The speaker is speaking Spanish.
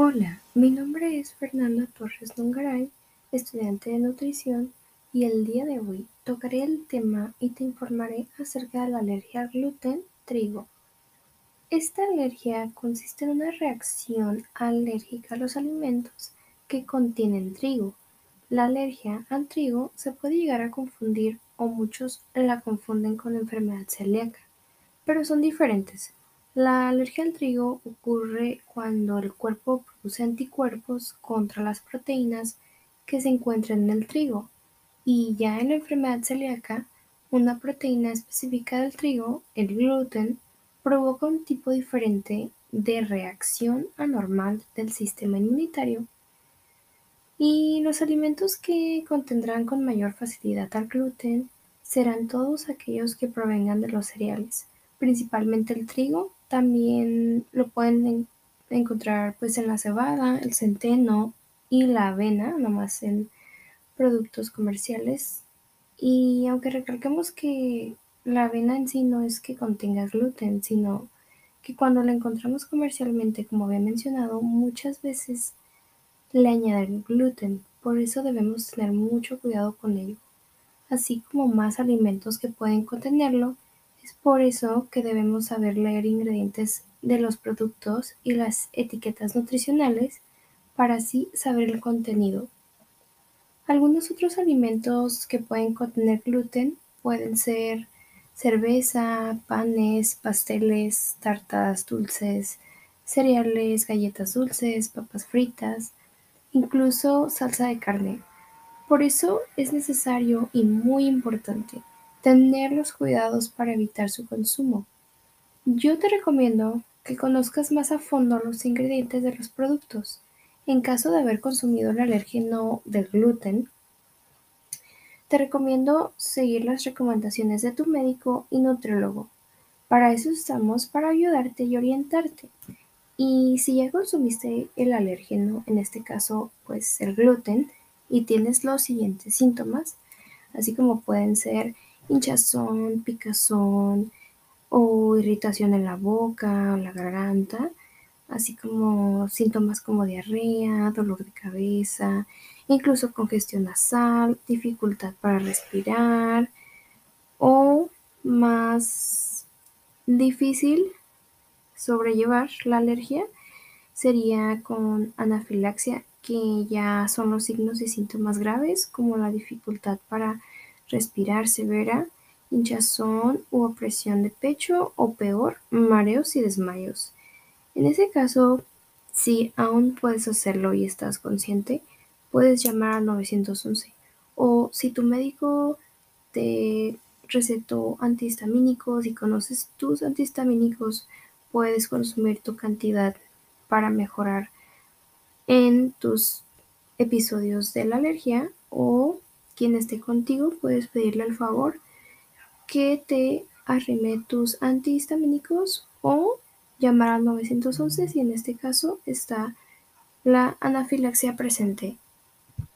Hola, mi nombre es Fernanda Torres Nungaray, estudiante de nutrición, y el día de hoy tocaré el tema y te informaré acerca de la alergia al gluten trigo. Esta alergia consiste en una reacción alérgica a los alimentos que contienen trigo. La alergia al trigo se puede llegar a confundir o muchos la confunden con enfermedad celíaca, pero son diferentes. La alergia al trigo ocurre cuando el cuerpo produce anticuerpos contra las proteínas que se encuentran en el trigo, y ya en la enfermedad celíaca, una proteína específica del trigo, el gluten, provoca un tipo diferente de reacción anormal del sistema inmunitario. Y los alimentos que contendrán con mayor facilidad al gluten serán todos aquellos que provengan de los cereales, principalmente el trigo también lo pueden encontrar pues en la cebada, el centeno y la avena, nomás en productos comerciales. Y aunque recalquemos que la avena en sí no es que contenga gluten, sino que cuando la encontramos comercialmente, como había mencionado, muchas veces le añaden gluten. Por eso debemos tener mucho cuidado con ello. Así como más alimentos que pueden contenerlo, es por eso que debemos saber leer ingredientes de los productos y las etiquetas nutricionales para así saber el contenido. Algunos otros alimentos que pueden contener gluten pueden ser cerveza, panes, pasteles, tartas dulces, cereales, galletas dulces, papas fritas, incluso salsa de carne. Por eso es necesario y muy importante tener los cuidados para evitar su consumo. Yo te recomiendo que conozcas más a fondo los ingredientes de los productos. En caso de haber consumido el alérgeno del gluten, te recomiendo seguir las recomendaciones de tu médico y nutriólogo. Para eso estamos, para ayudarte y orientarte. Y si ya consumiste el alérgeno, en este caso pues el gluten, y tienes los siguientes síntomas, así como pueden ser hinchazón, picazón o irritación en la boca o la garganta, así como síntomas como diarrea, dolor de cabeza, incluso congestión nasal, dificultad para respirar o más difícil sobrellevar la alergia sería con anafilaxia, que ya son los signos y síntomas graves como la dificultad para respirar severa, hinchazón u opresión de pecho o peor, mareos y desmayos. En ese caso, si aún puedes hacerlo y estás consciente, puedes llamar al 911 o si tu médico te recetó antihistamínicos y conoces tus antihistamínicos, puedes consumir tu cantidad para mejorar en tus episodios de la alergia o quien esté contigo, puedes pedirle el favor que te arrime tus antihistamínicos o llamar al 911 si en este caso está la anafilaxia presente.